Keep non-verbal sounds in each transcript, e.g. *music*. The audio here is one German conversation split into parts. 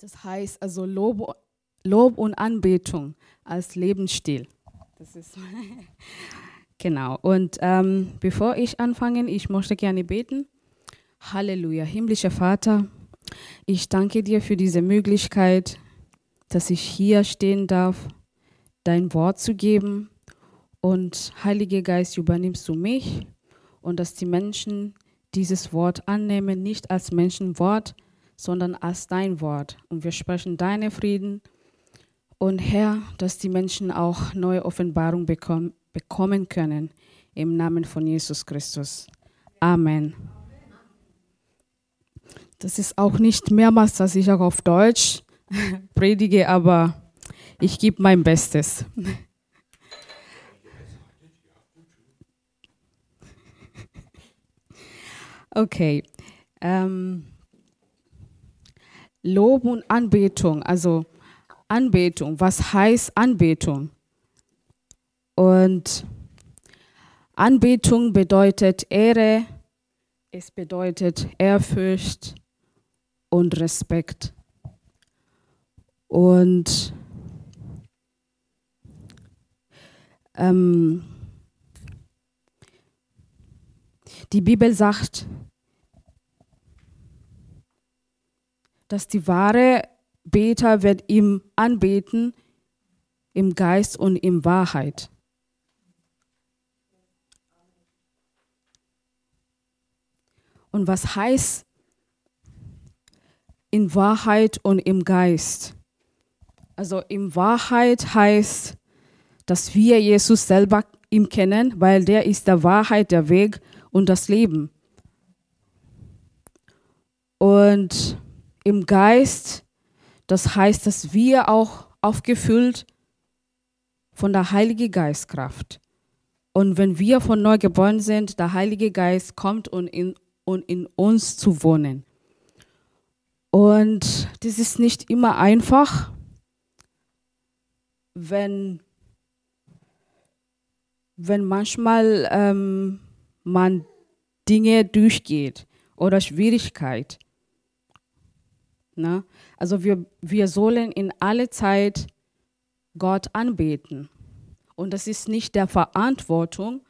Das heißt also Lob, Lob und Anbetung als Lebensstil. Das ist *laughs* genau. Und ähm, bevor ich anfange, ich möchte gerne beten. Halleluja, himmlischer Vater, ich danke dir für diese Möglichkeit, dass ich hier stehen darf, dein Wort zu geben. Und Heiliger Geist, übernimmst du mich und dass die Menschen dieses Wort annehmen, nicht als Menschenwort, sondern als dein Wort. Und wir sprechen deine Frieden. Und Herr, dass die Menschen auch neue Offenbarung bekommen, bekommen können. Im Namen von Jesus Christus. Amen. Das ist auch nicht mehrmals, dass ich auch auf Deutsch *laughs* predige, aber ich gebe mein Bestes. *laughs* Okay. Ähm, Lob und Anbetung, also Anbetung, was heißt Anbetung? Und Anbetung bedeutet Ehre, es bedeutet Ehrfurcht und Respekt. Und ähm, die Bibel sagt, dass die wahre Beter wird ihm anbeten im Geist und in Wahrheit. Und was heißt in Wahrheit und im Geist? Also in Wahrheit heißt, dass wir Jesus selber ihm kennen, weil der ist der Wahrheit, der Weg und das Leben. Und im Geist, das heißt, dass wir auch aufgefüllt von der Heiligen Geistkraft. Und wenn wir von neu geboren sind, der Heilige Geist kommt und in, und in uns zu wohnen. Und das ist nicht immer einfach, wenn, wenn manchmal ähm, man Dinge durchgeht oder Schwierigkeit. Ne? Also wir, wir sollen in alle Zeit Gott anbeten. Und das ist nicht der Verantwortung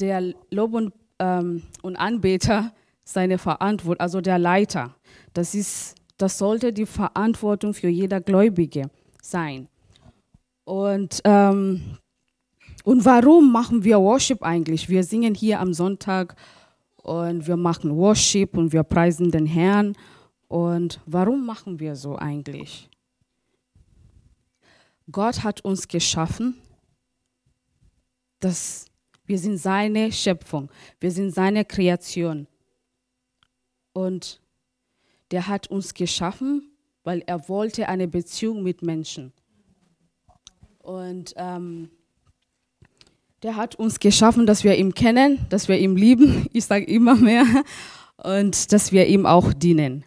der Lob und, ähm, und Anbeter seine Verantwortung, also der Leiter. Das, ist, das sollte die Verantwortung für jeder Gläubige sein. Und, ähm, und warum machen wir Worship eigentlich? Wir singen hier am Sonntag und wir machen Worship und wir preisen den Herrn und warum machen wir so eigentlich? Gott hat uns geschaffen, dass wir sind seine Schöpfung, wir sind seine Kreation. Und der hat uns geschaffen, weil er wollte eine Beziehung mit Menschen. Und ähm, der hat uns geschaffen, dass wir ihn kennen, dass wir ihn lieben, *laughs* ich sage immer mehr, und dass wir ihm auch dienen.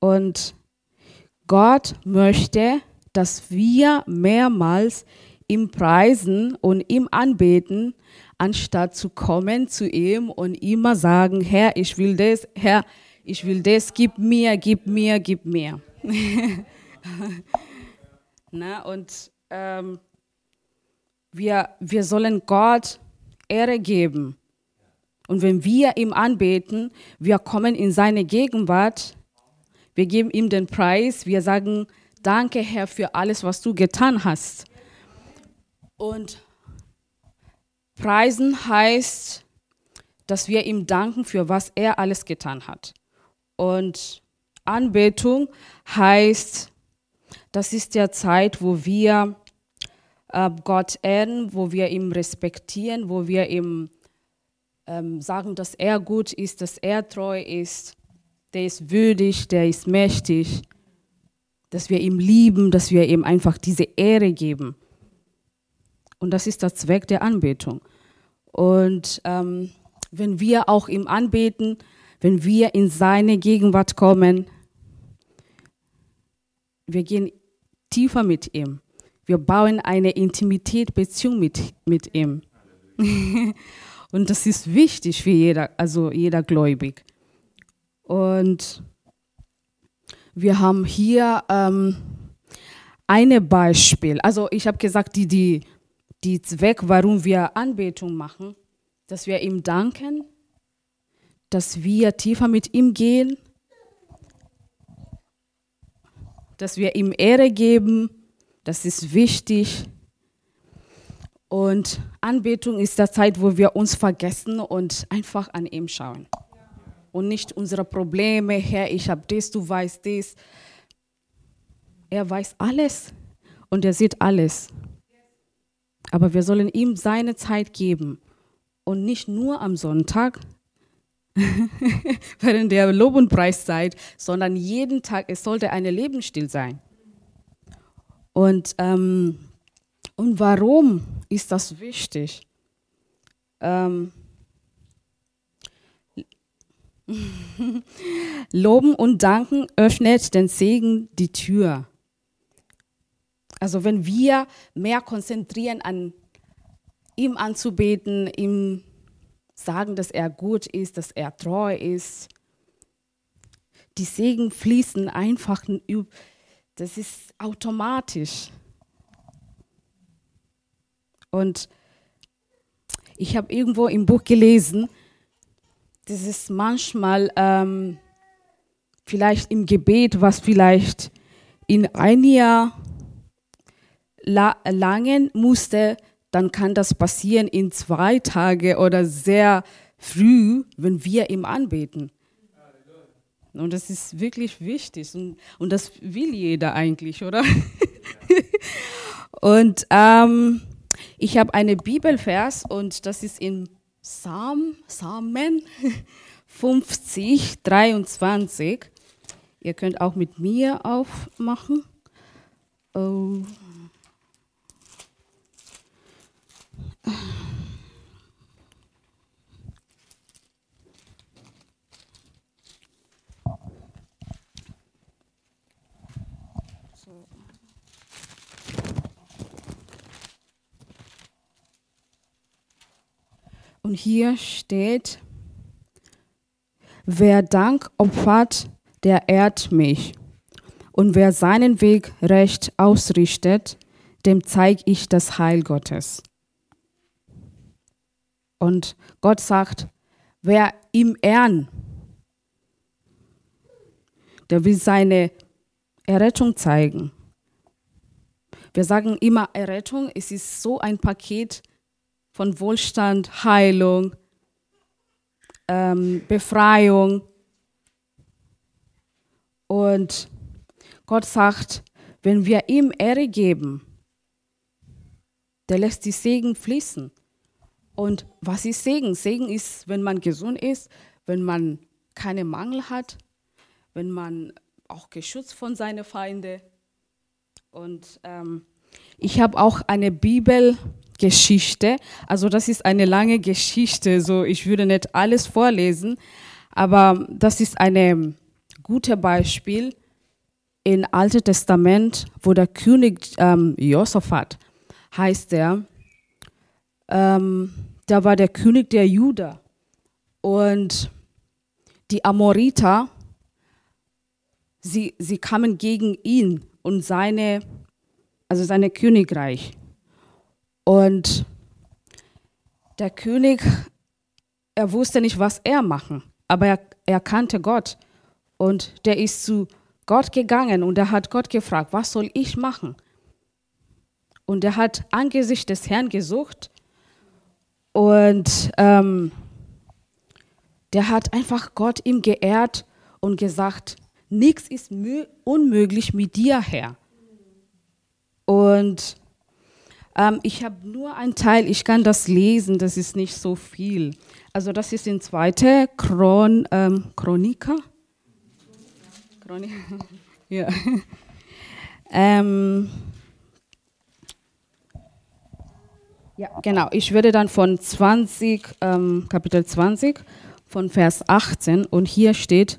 Und Gott möchte, dass wir mehrmals ihm preisen und ihm anbeten, anstatt zu kommen zu ihm und immer sagen, Herr, ich will das, Herr, ich will das, gib mir, gib mir, gib mir. *laughs* Na, und ähm, wir, wir sollen Gott Ehre geben. Und wenn wir ihm anbeten, wir kommen in seine Gegenwart, wir geben ihm den Preis. Wir sagen, danke Herr für alles, was du getan hast. Und preisen heißt, dass wir ihm danken für was er alles getan hat. Und Anbetung heißt, das ist der Zeit, wo wir äh, Gott ehren, wo wir ihn respektieren, wo wir ihm ähm, sagen, dass er gut ist, dass er treu ist der ist würdig, der ist mächtig, dass wir ihm lieben, dass wir ihm einfach diese Ehre geben. Und das ist der Zweck der Anbetung. Und ähm, wenn wir auch ihm anbeten, wenn wir in seine Gegenwart kommen, wir gehen tiefer mit ihm. Wir bauen eine Intimität, Beziehung mit, mit ihm. *laughs* Und das ist wichtig für jeder, also jeder Gläubig. Und wir haben hier ähm, ein Beispiel. Also ich habe gesagt, die, die, die Zweck, warum wir Anbetung machen, dass wir ihm danken, dass wir tiefer mit ihm gehen, dass wir ihm Ehre geben, das ist wichtig. Und Anbetung ist der Zeit, wo wir uns vergessen und einfach an ihm schauen. Und nicht unsere Probleme, Herr, ich habe das, du weißt das. Er weiß alles und er sieht alles. Aber wir sollen ihm seine Zeit geben und nicht nur am Sonntag, *laughs* während der Lob- und Preiszeit, sondern jeden Tag. Es sollte ein Lebensstil sein. Und, ähm, und warum ist das wichtig? Ähm, *laughs* Loben und Danken öffnet den Segen die Tür. Also wenn wir mehr konzentrieren an ihm anzubeten, ihm sagen, dass er gut ist, dass er treu ist. Die Segen fließen einfach, das ist automatisch. Und ich habe irgendwo im Buch gelesen, das ist manchmal ähm, vielleicht im Gebet, was vielleicht in ein Jahr la langen musste, dann kann das passieren in zwei Tage oder sehr früh, wenn wir ihm anbeten. Und das ist wirklich wichtig und, und das will jeder eigentlich, oder? *laughs* und ähm, ich habe eine Bibelvers und das ist in Psalm, Psalmen 50, 23. Ihr könnt auch mit mir aufmachen. Oh. Und hier steht, wer Dank opfert, der ehrt mich. Und wer seinen Weg recht ausrichtet, dem zeige ich das Heil Gottes. Und Gott sagt, wer ihm ehren, der will seine Errettung zeigen. Wir sagen immer Errettung, es ist so ein Paket von Wohlstand, Heilung, ähm, Befreiung. Und Gott sagt, wenn wir ihm Ehre geben, der lässt die Segen fließen. Und was ist Segen? Segen ist, wenn man gesund ist, wenn man keine Mangel hat, wenn man auch geschützt von seinen Feinden. Und ähm, ich habe auch eine Bibelgeschichte. Also das ist eine lange Geschichte. So ich würde nicht alles vorlesen, aber das ist ein gutes Beispiel im Alten Testament, wo der König ähm, Josaphat heißt er, ähm, da war der König der Juda. Und die Amoriter, sie, sie kamen gegen ihn und seine, also seine Königreich. Und der König, er wusste nicht, was er machen, aber er, er kannte Gott. Und der ist zu Gott gegangen und er hat Gott gefragt, was soll ich machen? Und er hat angesichts des Herrn gesucht und ähm, der hat einfach Gott ihm geehrt und gesagt, nichts ist unmöglich mit dir, Herr. Und ähm, ich habe nur einen Teil, ich kann das lesen, das ist nicht so viel. Also das ist in 2. Chron, ähm, Chroniker. Chronik, *laughs* ja. ähm, Ja, genau. Ich würde dann von 20, ähm, Kapitel 20, von Vers 18, und hier steht,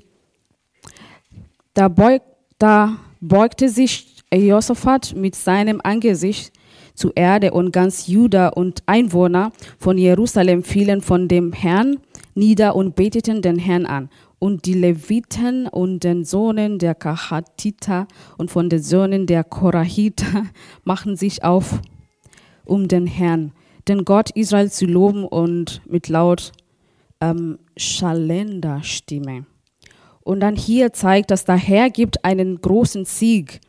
da, beug, da beugte sich Josaphat mit seinem Angesicht zur Erde und ganz Juda und Einwohner von Jerusalem fielen von dem Herrn nieder und beteten den Herrn an. Und die Leviten und den Sohnen der Kahatita und von den Söhnen der Korahita *laughs* machen sich auf, um den Herrn, den Gott Israel zu loben und mit laut ähm, schallender Stimme. Und dann hier zeigt, dass der Herr gibt einen großen Sieg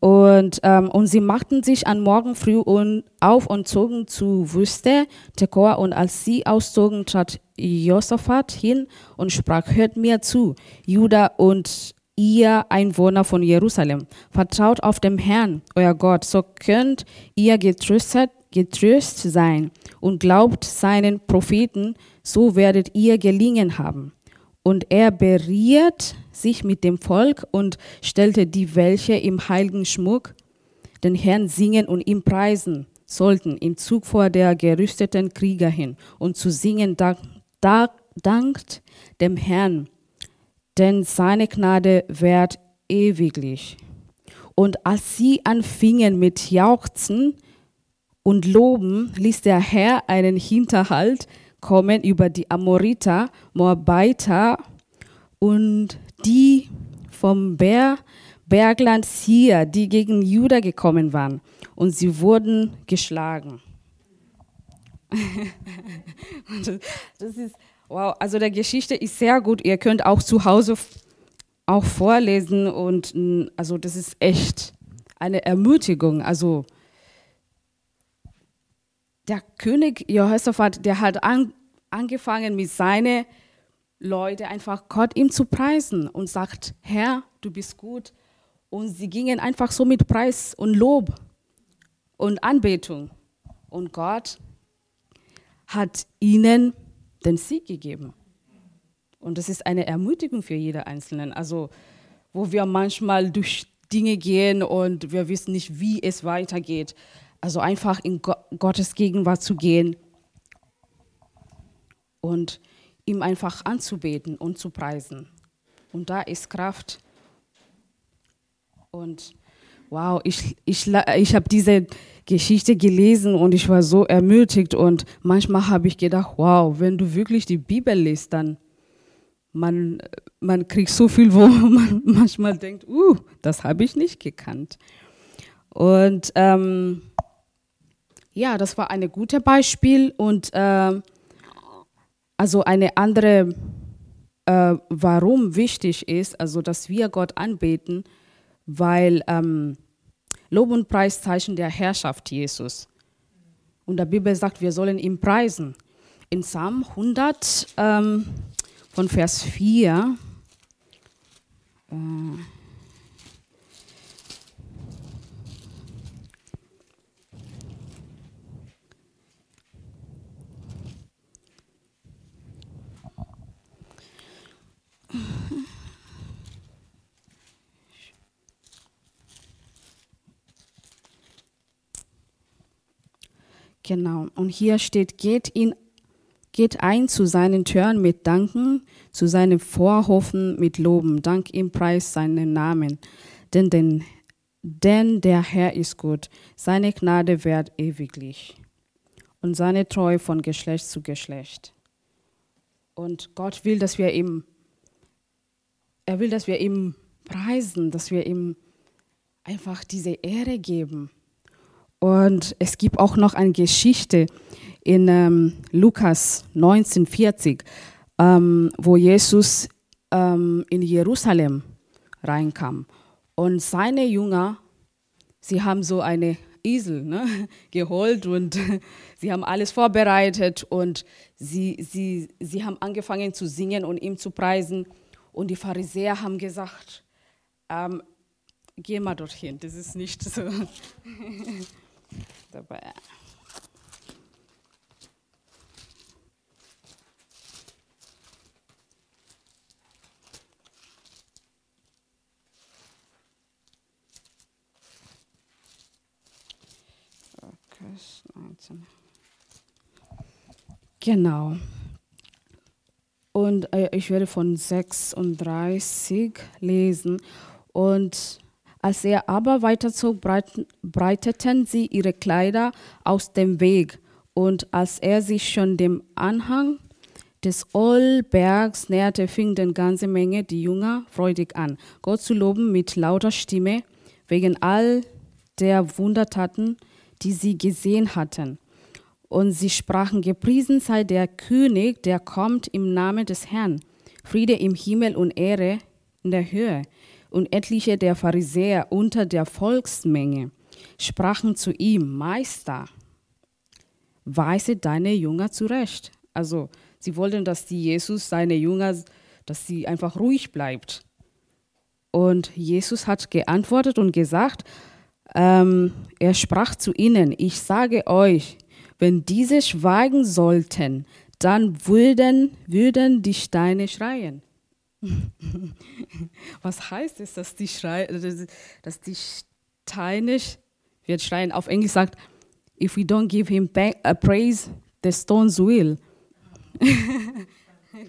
und, ähm, und sie machten sich am Morgen früh und auf und zogen zu Wüste Tekoa. Und als sie auszogen, trat Josaphat hin und sprach, hört mir zu, Juda und ihr Einwohner von Jerusalem, vertraut auf dem Herrn, euer Gott, so könnt ihr getröstet, getröst sein und glaubt seinen Propheten, so werdet ihr gelingen haben. Und er beriert sich mit dem Volk und stellte die, welche im heiligen Schmuck den Herrn singen und ihm preisen sollten, im Zug vor der gerüsteten Krieger hin und zu singen da, da, dankt dem Herrn, denn seine Gnade währt ewiglich. Und als sie anfingen mit Jauchzen und Loben, ließ der Herr einen Hinterhalt kommen über die Amoriter, Moabiter und die vom Ber Bergland hier, die gegen Juda gekommen waren. Und sie wurden geschlagen. *laughs* das ist, wow, also der Geschichte ist sehr gut. Ihr könnt auch zu Hause auch vorlesen und also das ist echt eine Ermutigung. Also der König Jehoshaphat, der hat an, angefangen mit seinen Leuten einfach Gott ihm zu preisen und sagt, Herr, du bist gut. Und sie gingen einfach so mit Preis und Lob und Anbetung. Und Gott hat ihnen den Sieg gegeben. Und das ist eine Ermutigung für jeder Einzelnen. Also, wo wir manchmal durch Dinge gehen und wir wissen nicht, wie es weitergeht. Also einfach in Gottes Gegenwart zu gehen und ihm einfach anzubeten und zu preisen. Und da ist Kraft. Und wow, ich, ich, ich habe diese Geschichte gelesen und ich war so ermutigt. Und manchmal habe ich gedacht, wow, wenn du wirklich die Bibel liest, dann man, man kriegt so viel, wo *laughs* man manchmal denkt, uh, das habe ich nicht gekannt. Und ähm, ja, das war ein gutes Beispiel und äh, also eine andere, äh, warum wichtig ist, also dass wir Gott anbeten, weil ähm, Lob und Preis Zeichen der Herrschaft Jesus. Und der Bibel sagt, wir sollen ihn preisen. In Psalm 100 ähm, von Vers 4 äh, Genau. Und hier steht, geht, ihn, geht ein zu seinen Türen mit Danken, zu seinen Vorhofen mit Loben. Dank ihm preis seinen Namen. Denn, denn, denn der Herr ist gut. Seine Gnade währt ewiglich. Und seine Treue von Geschlecht zu Geschlecht. Und Gott will, dass wir ihm, er will, dass wir ihm preisen, dass wir ihm einfach diese Ehre geben. Und es gibt auch noch eine Geschichte in ähm, Lukas 1940, ähm, wo Jesus ähm, in Jerusalem reinkam. Und seine Jünger, sie haben so eine Esel ne, *laughs* geholt und *laughs* sie haben alles vorbereitet und sie, sie, sie haben angefangen zu singen und ihm zu preisen. Und die Pharisäer haben gesagt, ähm, geh mal dorthin, das ist nicht so. *laughs* dabei. Lukas 19. Genau. Und äh, ich werde von 36 lesen. Und als er aber weiterzog, breiteten sie ihre Kleider aus dem Weg. Und als er sich schon dem Anhang des Olbergs näherte, fing den ganze Menge die Jünger freudig an, Gott zu loben mit lauter Stimme, wegen all der Wundertaten, die sie gesehen hatten. Und sie sprachen, gepriesen sei der König, der kommt im Namen des Herrn. Friede im Himmel und Ehre in der Höhe. Und etliche der Pharisäer unter der Volksmenge sprachen zu ihm, Meister, weise deine Jünger zurecht. Also sie wollten, dass die Jesus, seine Jünger, dass sie einfach ruhig bleibt. Und Jesus hat geantwortet und gesagt, ähm, er sprach zu ihnen, ich sage euch, wenn diese schweigen sollten, dann würden, würden die Steine schreien. *laughs* Was heißt es, dass die, Schrei, dass die Steine wird schreien? Auf Englisch sagt, if we don't give him praise, the stones will. *laughs*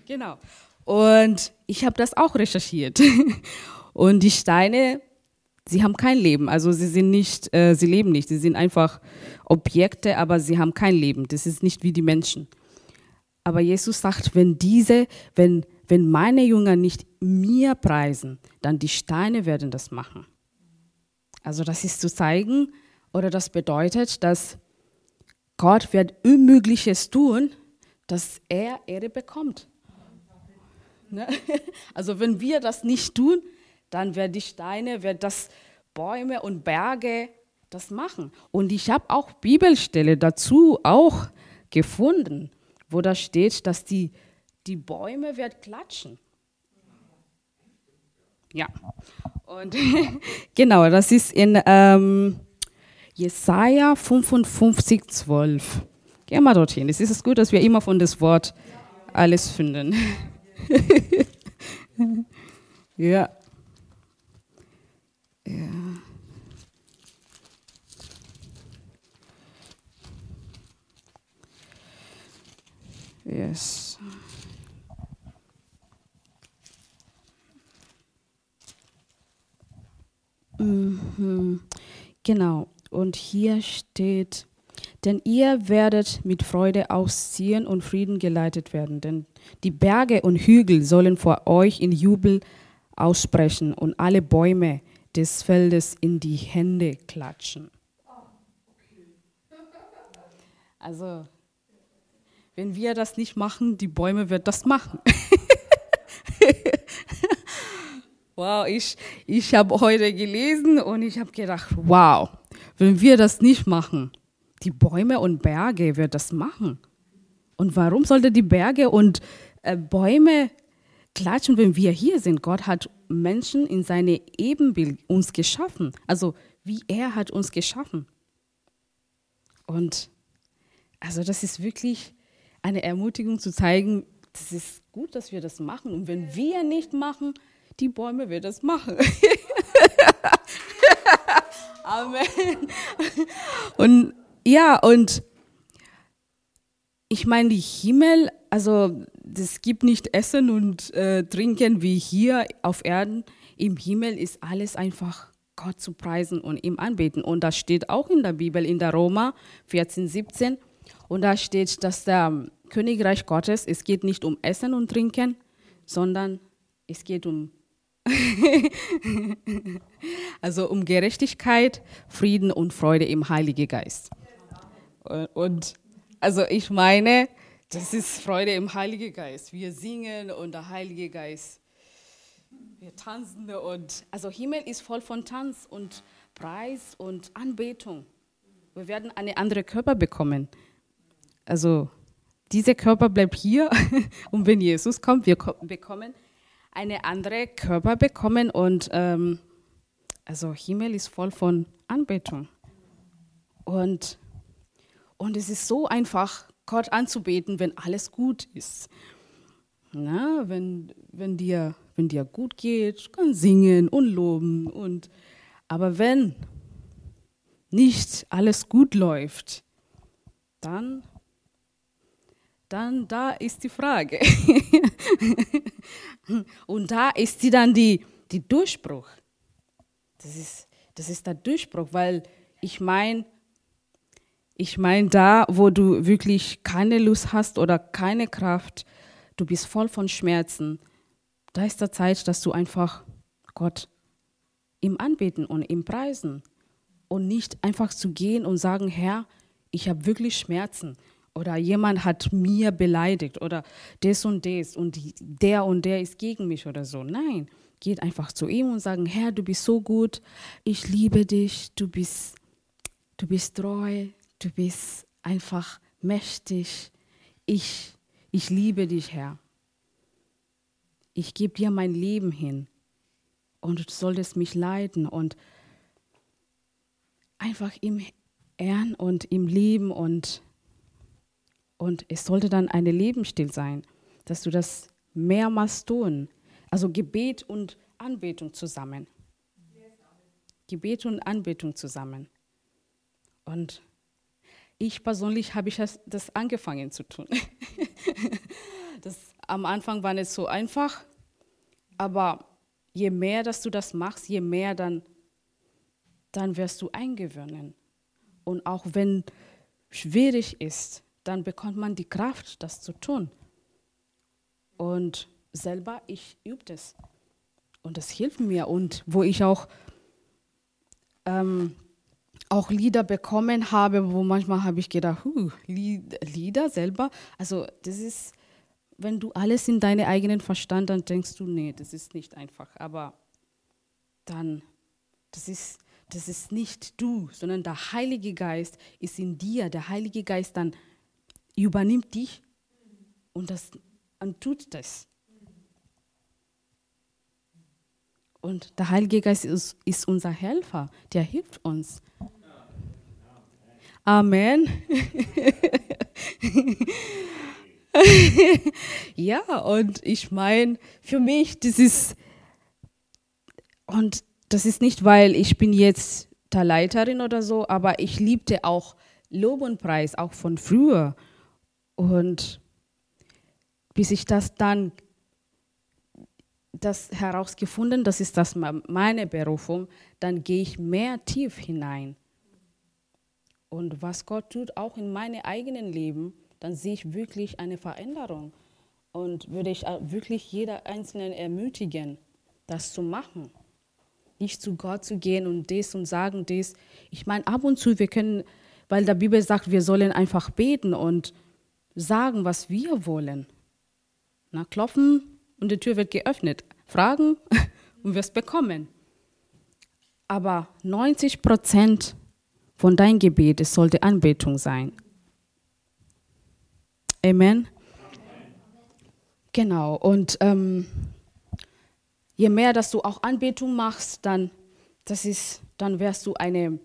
genau. Und ich habe das auch recherchiert. *laughs* Und die Steine, sie haben kein Leben. Also sie sind nicht, äh, sie leben nicht. Sie sind einfach Objekte, aber sie haben kein Leben. Das ist nicht wie die Menschen. Aber Jesus sagt, wenn diese, wenn, wenn meine Jünger nicht mir preisen, dann die Steine werden das machen. Also das ist zu zeigen, oder das bedeutet, dass Gott wird Unmögliches tun, dass er Ehre bekommt. Ne? *laughs* Also wenn wir das nicht tun, dann werden die Steine, werden das Bäume und Berge das machen. Und ich habe auch Bibelstelle dazu auch gefunden, wo da steht, dass die, die Bäume werden klatschen. Ja. Und *laughs* genau, das ist in ähm, Jesaja 55, 12. Geh mal dorthin. Es ist gut, dass wir immer von das Wort alles finden. *laughs* ja. Ja. Yes. Mhm. Genau. Und hier steht, denn ihr werdet mit Freude ausziehen und Frieden geleitet werden, denn die Berge und Hügel sollen vor euch in Jubel aussprechen und alle Bäume des Feldes in die Hände klatschen. Also, wenn wir das nicht machen, die Bäume wird das machen. *laughs* wow, ich, ich habe heute gelesen und ich habe gedacht, wow, wenn wir das nicht machen, die Bäume und Berge wird das machen. Und warum sollte die Berge und äh, Bäume klatschen, wenn wir hier sind? Gott hat Menschen in seine Ebenbild uns geschaffen. Also wie er hat uns geschaffen. Und also das ist wirklich eine Ermutigung zu zeigen, das ist gut, dass wir das machen. Und wenn wir nicht machen, die Bäume werden das machen. *laughs* Amen. Und ja, und ich meine, die Himmel, also es gibt nicht Essen und äh, Trinken wie hier auf Erden. Im Himmel ist alles einfach Gott zu preisen und ihm anbeten. Und das steht auch in der Bibel, in der Roma 14, 17. Und da steht, dass der Königreich Gottes, es geht nicht um Essen und Trinken, sondern es geht um *laughs* also um Gerechtigkeit, Frieden und Freude im Heiligen Geist. Und also ich meine, das ist Freude im Heiligen Geist. Wir singen und der Heilige Geist. Wir tanzen und also Himmel ist voll von Tanz und Preis und Anbetung. Wir werden eine andere Körper bekommen. Also dieser Körper bleibt hier *laughs* und wenn Jesus kommt, wir bekommen eine andere Körper bekommen und ähm, also Himmel ist voll von Anbetung. Und, und es ist so einfach, Gott anzubeten, wenn alles gut ist. Na, wenn, wenn, dir, wenn dir gut geht, kann singen und loben. Und, aber wenn nicht alles gut läuft, dann dann da ist die Frage. *laughs* Und da ist sie dann die, die Durchbruch. Das ist, das ist der Durchbruch, weil ich meine, ich meine, da, wo du wirklich keine Lust hast oder keine Kraft, du bist voll von Schmerzen, da ist der Zeit, dass du einfach Gott ihm anbeten und ihm preisen und nicht einfach zu gehen und sagen, Herr, ich habe wirklich Schmerzen oder jemand hat mir beleidigt oder das und das und der und der ist gegen mich oder so. Nein, geht einfach zu ihm und sagen, Herr, du bist so gut, ich liebe dich, du bist, du bist treu, du bist einfach mächtig, ich, ich liebe dich, Herr. Ich gebe dir mein Leben hin und du solltest mich leiten und einfach ihm ehren und ihm lieben und, und es sollte dann eine Lebensstil sein, dass du das mehrmals tun. Also Gebet und Anbetung zusammen. Gebet und Anbetung zusammen. Und ich persönlich habe ich das, das angefangen zu tun. *laughs* das, am Anfang war nicht so einfach, aber je mehr, dass du das machst, je mehr dann, dann wirst du eingewöhnen. Und auch wenn schwierig ist, dann bekommt man die Kraft, das zu tun. Und selber, ich übe das. Und das hilft mir. Und wo ich auch, ähm, auch Lieder bekommen habe, wo manchmal habe ich gedacht, huh, Lieder selber, also das ist, wenn du alles in deinen eigenen Verstand, dann denkst du, nee, das ist nicht einfach. Aber dann, das ist, das ist nicht du, sondern der Heilige Geist ist in dir. Der Heilige Geist dann übernimmt dich und, das, und tut das. Und der Heilige Geist ist, ist unser Helfer, der hilft uns. Amen. *laughs* ja, und ich meine, für mich, das ist, und das ist nicht, weil ich bin jetzt der Leiterin oder so, aber ich liebte auch Lob und Preis, auch von früher. Und bis ich das dann das herausgefunden, das ist das meine Berufung, dann gehe ich mehr tief hinein. Und was Gott tut, auch in meinem eigenen Leben, dann sehe ich wirklich eine Veränderung. Und würde ich wirklich jeder Einzelnen ermutigen, das zu machen. Nicht zu Gott zu gehen und das und sagen das. Ich meine, ab und zu, wir können, weil der Bibel sagt, wir sollen einfach beten und sagen, was wir wollen. Na, klopfen und die Tür wird geöffnet. Fragen *laughs* und wirst bekommen. Aber 90 Prozent von deinem Gebet, sollte Anbetung sein. Amen. Genau. Und ähm, je mehr, dass du auch Anbetung machst, dann, das ist, dann wirst du eine,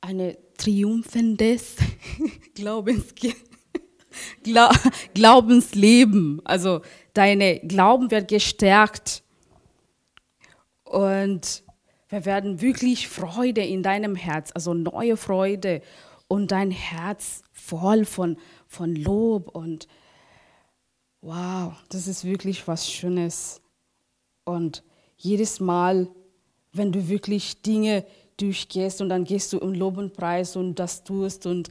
eine triumphendes *laughs* Glaubens, Glaubensleben. Also deine Glauben wird gestärkt und wir werden wirklich Freude in deinem Herz, also neue Freude und dein Herz voll von, von Lob und wow, das ist wirklich was Schönes. Und jedes Mal, wenn du wirklich Dinge durchgehst und dann gehst du im Lob und Preis und das tust und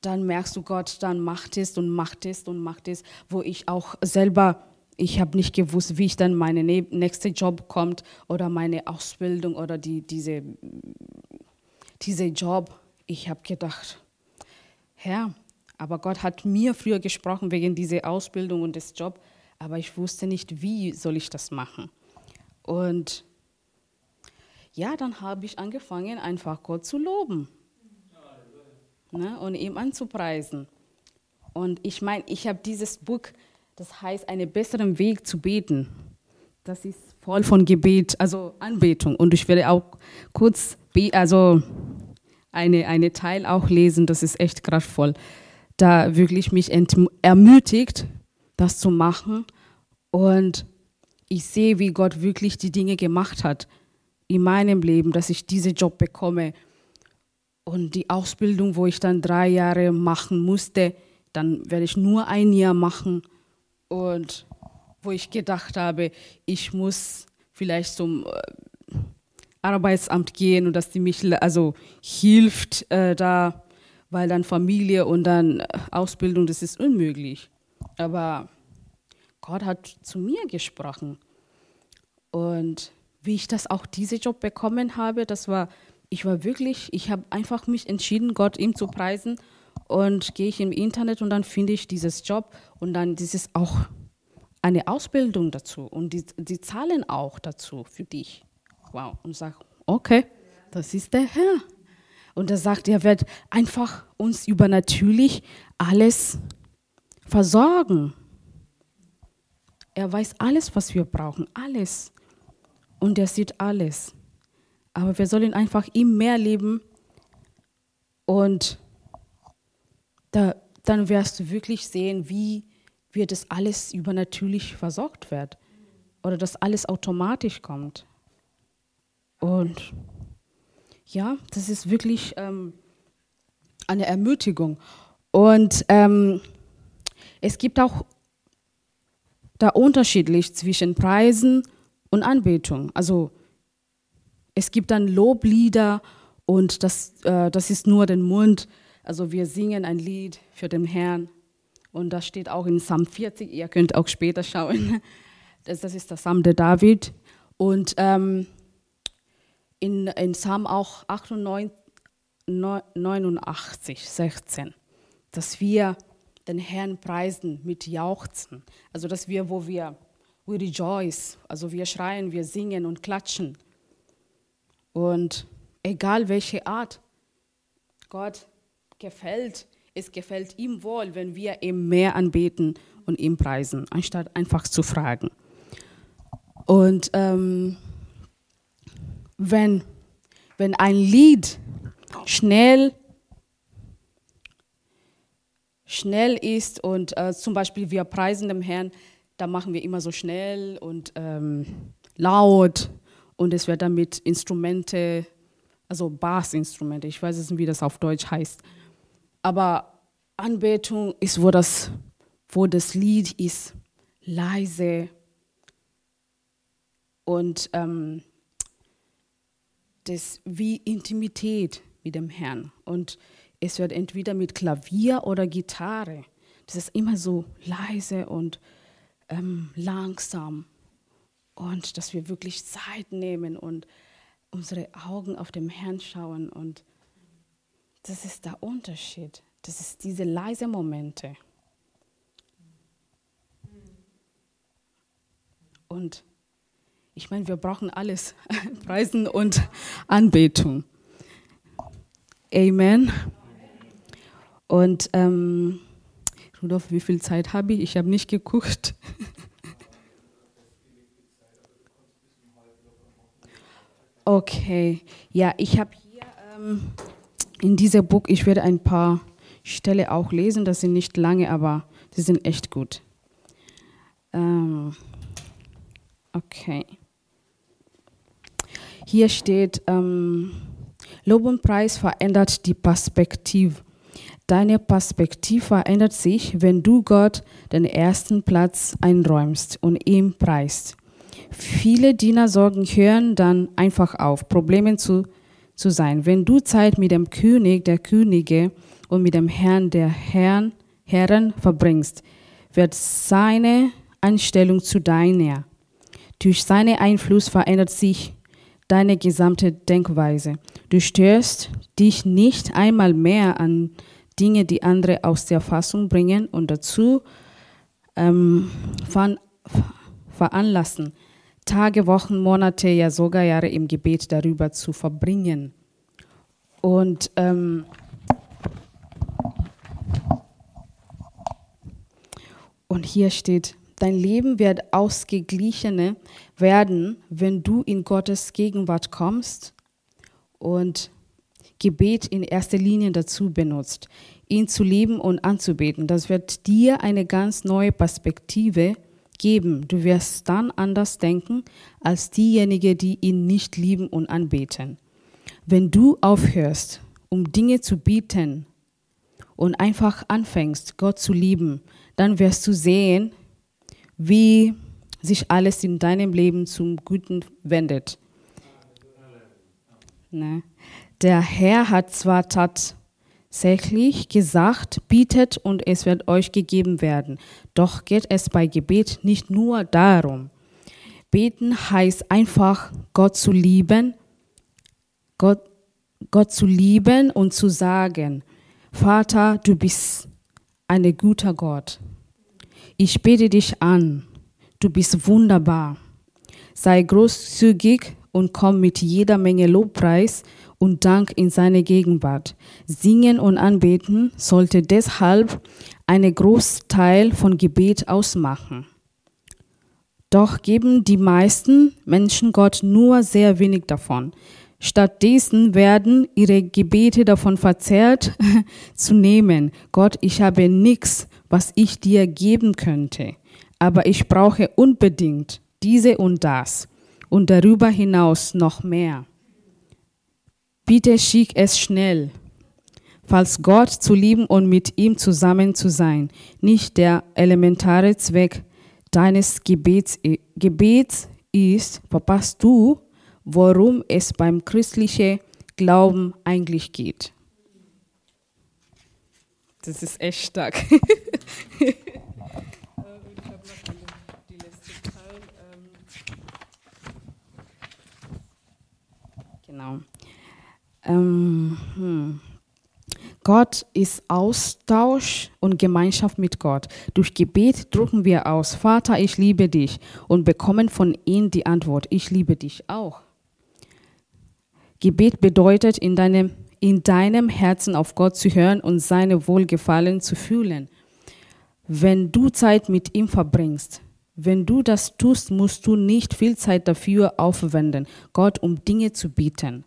dann merkst du Gott, dann macht es und macht es und macht es, wo ich auch selber, ich habe nicht gewusst, wie ich dann meine nächste Job kommt oder meine Ausbildung oder die, diese, diese Job. Ich habe gedacht, Herr, aber Gott hat mir früher gesprochen wegen dieser Ausbildung und des Jobs, aber ich wusste nicht, wie soll ich das machen. Und ja, dann habe ich angefangen, einfach Gott zu loben ne, und ihm anzupreisen. Und ich meine, ich habe dieses Buch, das heißt, einen besseren Weg zu beten. Das ist voll von Gebet, also Anbetung. Und ich werde auch kurz, also eine, eine Teil auch lesen, das ist echt kraftvoll. Da wirklich mich ermutigt, das zu machen. Und ich sehe, wie Gott wirklich die Dinge gemacht hat in meinem Leben, dass ich diesen Job bekomme. Und die Ausbildung, wo ich dann drei Jahre machen musste, dann werde ich nur ein Jahr machen. Und wo ich gedacht habe, ich muss vielleicht zum äh, Arbeitsamt gehen und dass die mich also hilft äh, da, weil dann Familie und dann äh, Ausbildung, das ist unmöglich. Aber Gott hat zu mir gesprochen. Und wie ich das auch diese Job bekommen habe, das war, ich war wirklich, ich habe einfach mich entschieden, Gott ihm zu preisen und gehe ich im Internet und dann finde ich dieses Job und dann dieses auch eine Ausbildung dazu und die, die zahlen auch dazu für dich. Wow. Und sage, okay, das ist der Herr. Und er sagt, er wird einfach uns übernatürlich alles versorgen. Er weiß alles, was wir brauchen, alles. Und er sieht alles. Aber wir sollen einfach ihm mehr leben und da, dann wirst du wirklich sehen, wie wir das alles übernatürlich versorgt wird oder dass alles automatisch kommt. Und ja, das ist wirklich ähm, eine Ermutigung. Und ähm, es gibt auch da unterschiedlich zwischen Preisen und Anbetung. Also es gibt dann Loblieder und das, äh, das ist nur den Mund. Also wir singen ein Lied für den Herrn und das steht auch in Psalm 40. Ihr könnt auch später schauen. *laughs* Das, das ist der Psalm der David. Und ähm, in, in Psalm auch 89, 89, 16, dass wir den Herrn preisen mit Jauchzen. Also dass wir, wo wir, we rejoice, also wir schreien, wir singen und klatschen. Und egal welche Art, Gott gefällt, es gefällt ihm wohl, wenn wir ihm mehr anbeten und ihm preisen, anstatt einfach zu fragen. Und ähm, wenn, wenn ein Lied schnell schnell ist und äh, zum Beispiel wir preisen dem Herrn, da machen wir immer so schnell und ähm, laut und es wird dann mit Instrumente, also Bassinstrumente, ich weiß nicht, wie das auf Deutsch heißt, aber Anbetung ist, wo das, wo das Lied ist, leise und ähm, das wie Intimität mit dem Herrn und es wird entweder mit Klavier oder Gitarre. Das ist immer so leise und ähm, langsam. Und dass wir wirklich Zeit nehmen und unsere Augen auf den Herrn schauen. Und das ist der Unterschied. Das ist diese leise Momente. Und ich meine, wir brauchen alles, *laughs* Preisen und Anbetung. Amen. Und ähm, Rudolf, wie viel Zeit habe ich? Ich habe nicht geguckt. Okay, ja, ich habe hier ähm, in diesem Buch, ich werde ein paar Stellen auch lesen, das sind nicht lange, aber sie sind echt gut. Ähm, okay. Hier steht, ähm, Lob und Preis verändert die Perspektive. Deine Perspektive verändert sich, wenn du Gott den ersten Platz einräumst und ihm preist. Viele Diener sorgen hören dann einfach auf, Probleme zu, zu sein. Wenn du Zeit mit dem König der Könige und mit dem Herrn der Herren, Herren verbringst, wird seine Einstellung zu deiner. Durch seinen Einfluss verändert sich deine gesamte Denkweise. Du störst dich nicht einmal mehr an Dinge, die andere aus der Fassung bringen und dazu ähm, ver veranlassen, Tage, Wochen, Monate, ja sogar Jahre im Gebet darüber zu verbringen. Und ähm, und hier steht, dein Leben wird ausgeglichener werden, wenn du in Gottes Gegenwart kommst und Gebet in erster Linie dazu benutzt, ihn zu lieben und anzubeten. Das wird dir eine ganz neue Perspektive geben. Du wirst dann anders denken als diejenigen, die ihn nicht lieben und anbeten. Wenn du aufhörst, um Dinge zu bieten und einfach anfängst, Gott zu lieben, dann wirst du sehen, wie sich alles in deinem Leben zum Guten wendet. Ne? Der Herr hat zwar tat tatsächlich gesagt, bietet und es wird euch gegeben werden. Doch geht es bei Gebet nicht nur darum. Beten heißt einfach, Gott zu lieben, Gott, Gott zu lieben und zu sagen, Vater, du bist ein guter Gott. Ich bete dich an. Du bist wunderbar. Sei großzügig und komm mit jeder Menge Lobpreis und Dank in seine Gegenwart. Singen und anbeten sollte deshalb einen Großteil von Gebet ausmachen. Doch geben die meisten Menschen Gott nur sehr wenig davon. Stattdessen werden ihre Gebete davon verzerrt *laughs* zu nehmen. Gott, ich habe nichts, was ich dir geben könnte, aber ich brauche unbedingt diese und das und darüber hinaus noch mehr. Bitte schick es schnell, falls Gott zu lieben und mit ihm zusammen zu sein, nicht der elementare Zweck deines Gebets, Gebets ist, verpasst du, worum es beim christlichen Glauben eigentlich geht. Das ist echt stark. *laughs* genau. Ähm, hm. Gott ist Austausch und Gemeinschaft mit Gott. Durch Gebet drücken wir aus, Vater, ich liebe dich und bekommen von ihm die Antwort, ich liebe dich auch. Gebet bedeutet, in deinem, in deinem Herzen auf Gott zu hören und seine Wohlgefallen zu fühlen. Wenn du Zeit mit ihm verbringst, wenn du das tust, musst du nicht viel Zeit dafür aufwenden, Gott um Dinge zu bieten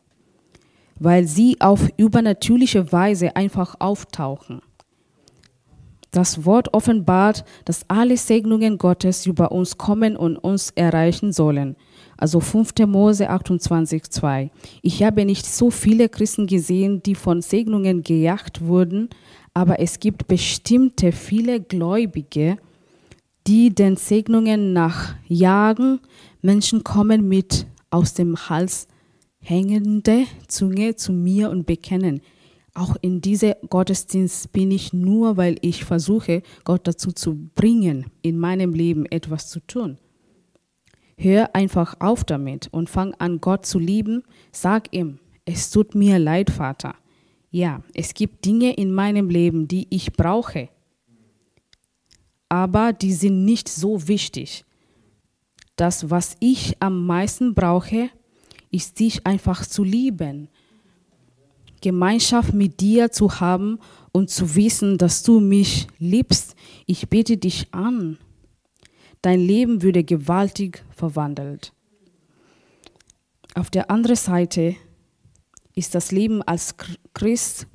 weil sie auf übernatürliche Weise einfach auftauchen. Das Wort offenbart, dass alle Segnungen Gottes über uns kommen und uns erreichen sollen. Also 5. Mose 28, 2. Ich habe nicht so viele Christen gesehen, die von Segnungen gejagt wurden, aber es gibt bestimmte viele Gläubige, die den Segnungen nachjagen. Menschen kommen mit aus dem Hals hängende Zunge zu mir und bekennen. Auch in diese Gottesdienst bin ich nur, weil ich versuche, Gott dazu zu bringen, in meinem Leben etwas zu tun. Hör einfach auf damit und fang an, Gott zu lieben. Sag ihm, es tut mir leid, Vater. Ja, es gibt Dinge in meinem Leben, die ich brauche, aber die sind nicht so wichtig. Das, was ich am meisten brauche, ist dich einfach zu lieben, Gemeinschaft mit dir zu haben und zu wissen, dass du mich liebst. Ich bete dich an. Dein Leben würde gewaltig verwandelt. Auf der anderen Seite ist das Leben als Christ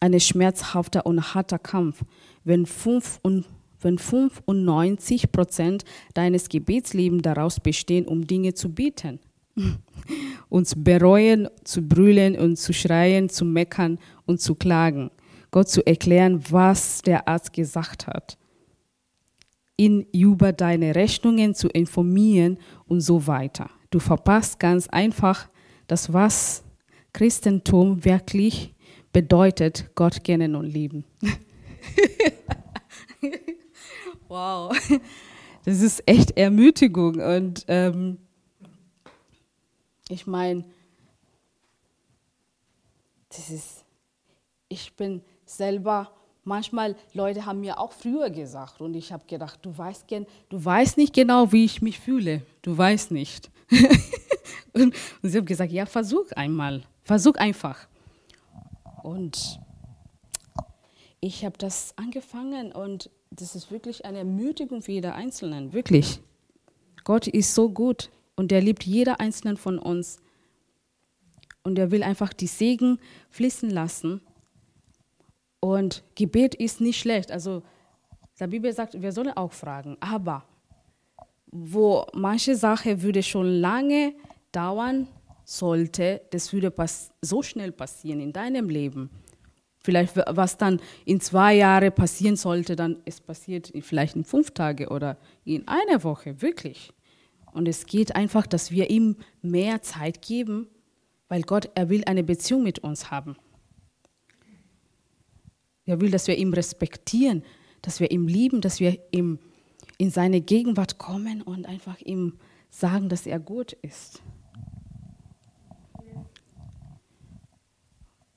ein schmerzhafter und harter Kampf. Wenn, fünf und, wenn 95 Prozent deines Gebetslebens daraus bestehen, um Dinge zu bieten *laughs* uns bereuen, zu brüllen und zu schreien, zu meckern und zu klagen. Gott zu erklären, was der Arzt gesagt hat. Ihn über deine Rechnungen zu informieren und so weiter. Du verpasst ganz einfach das, was Christentum wirklich bedeutet, Gott kennen und lieben. *laughs* wow, das ist echt Ermutigung und ähm, ich meine, das ist, ich bin selber, manchmal Leute haben mir auch früher gesagt und ich habe gedacht, du weißt, du weißt nicht genau, wie ich mich fühle. Du weißt nicht. *laughs* und, und sie haben gesagt, ja, versuch einmal, versuch einfach. Und ich habe das angefangen und das ist wirklich eine Ermutigung für jeder Einzelnen, wirklich. Gott ist so gut. Und er liebt jeder einzelnen von uns. Und er will einfach die Segen fließen lassen. Und Gebet ist nicht schlecht. Also, die Bibel sagt, wir sollen auch fragen. Aber wo manche Sache würde schon lange dauern sollte, das würde so schnell passieren in deinem Leben. Vielleicht was dann in zwei Jahren passieren sollte, dann es passiert vielleicht in fünf Tagen oder in einer Woche, wirklich. Und es geht einfach, dass wir ihm mehr Zeit geben, weil Gott, er will eine Beziehung mit uns haben. Er will, dass wir ihn respektieren, dass wir ihn lieben, dass wir ihm in seine Gegenwart kommen und einfach ihm sagen, dass er gut ist.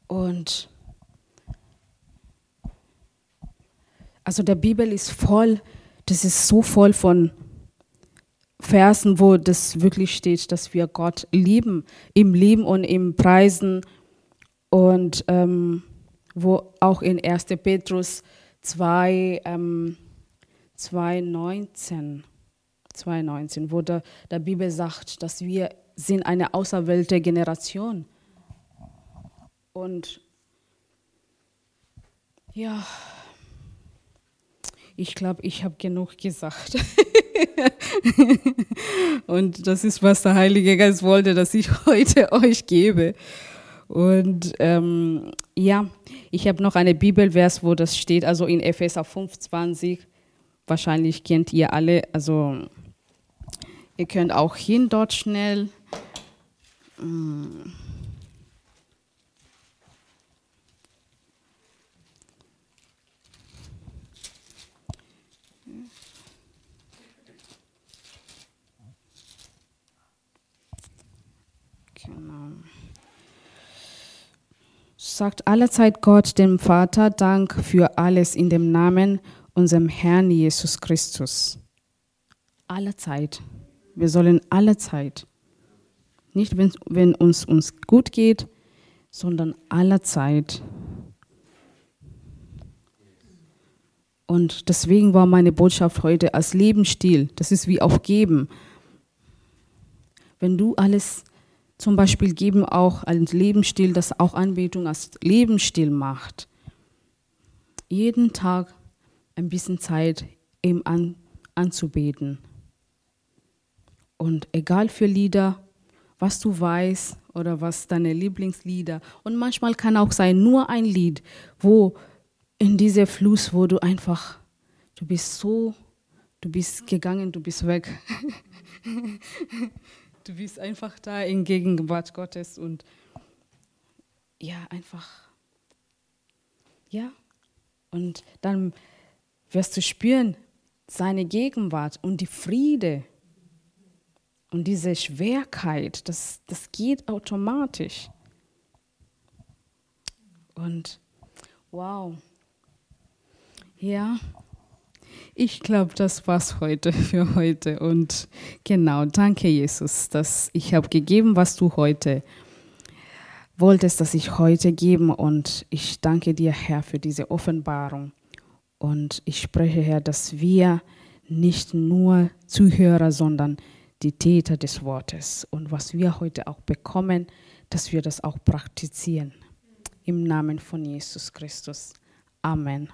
Und also der Bibel ist voll, das ist so voll von Versen, wo das wirklich steht, dass wir Gott lieben, im Lieben und im Preisen und ähm, wo auch in 1. Petrus 2, ähm, 2,19, 2,19, wo der, der Bibel sagt, dass wir sind eine auserwählte Generation. Und ja, ich glaube, ich habe genug gesagt. *laughs* *laughs* und das ist, was der Heilige Geist wollte, dass ich *laughs* heute euch gebe. Und ähm, ja, ich habe noch eine Bibelvers, wo das steht, also in Epheser 25. Wahrscheinlich kennt ihr alle, also ihr könnt auch hin dort schnell. Hm. Sagt allerzeit Gott, dem Vater, Dank für alles in dem Namen unserem Herrn Jesus Christus. Allerzeit. Wir sollen allerzeit. Nicht, wenn, wenn uns, uns gut geht, sondern allerzeit. Und deswegen war meine Botschaft heute als Lebensstil. Das ist wie aufgeben. Wenn du alles zum Beispiel geben auch als Lebensstil, das auch Anbetung als Lebensstil macht. Jeden Tag ein bisschen Zeit, ihm an, anzubeten. Und egal für Lieder, was du weißt oder was deine Lieblingslieder. Und manchmal kann auch sein nur ein Lied, wo in dieser Fluss, wo du einfach, du bist so, du bist gegangen, du bist weg. *laughs* Du bist einfach da in Gegenwart Gottes und ja, einfach, ja. Und dann wirst du spüren, seine Gegenwart und die Friede und diese Schwerkeit, das, das geht automatisch. Und wow, ja. Ich glaube, das war's heute *laughs* für heute. Und genau, danke Jesus, dass ich habe gegeben, was du heute wolltest, dass ich heute geben. Und ich danke dir, Herr, für diese Offenbarung. Und ich spreche, Herr, dass wir nicht nur Zuhörer, sondern die Täter des Wortes. Und was wir heute auch bekommen, dass wir das auch praktizieren. Im Namen von Jesus Christus. Amen.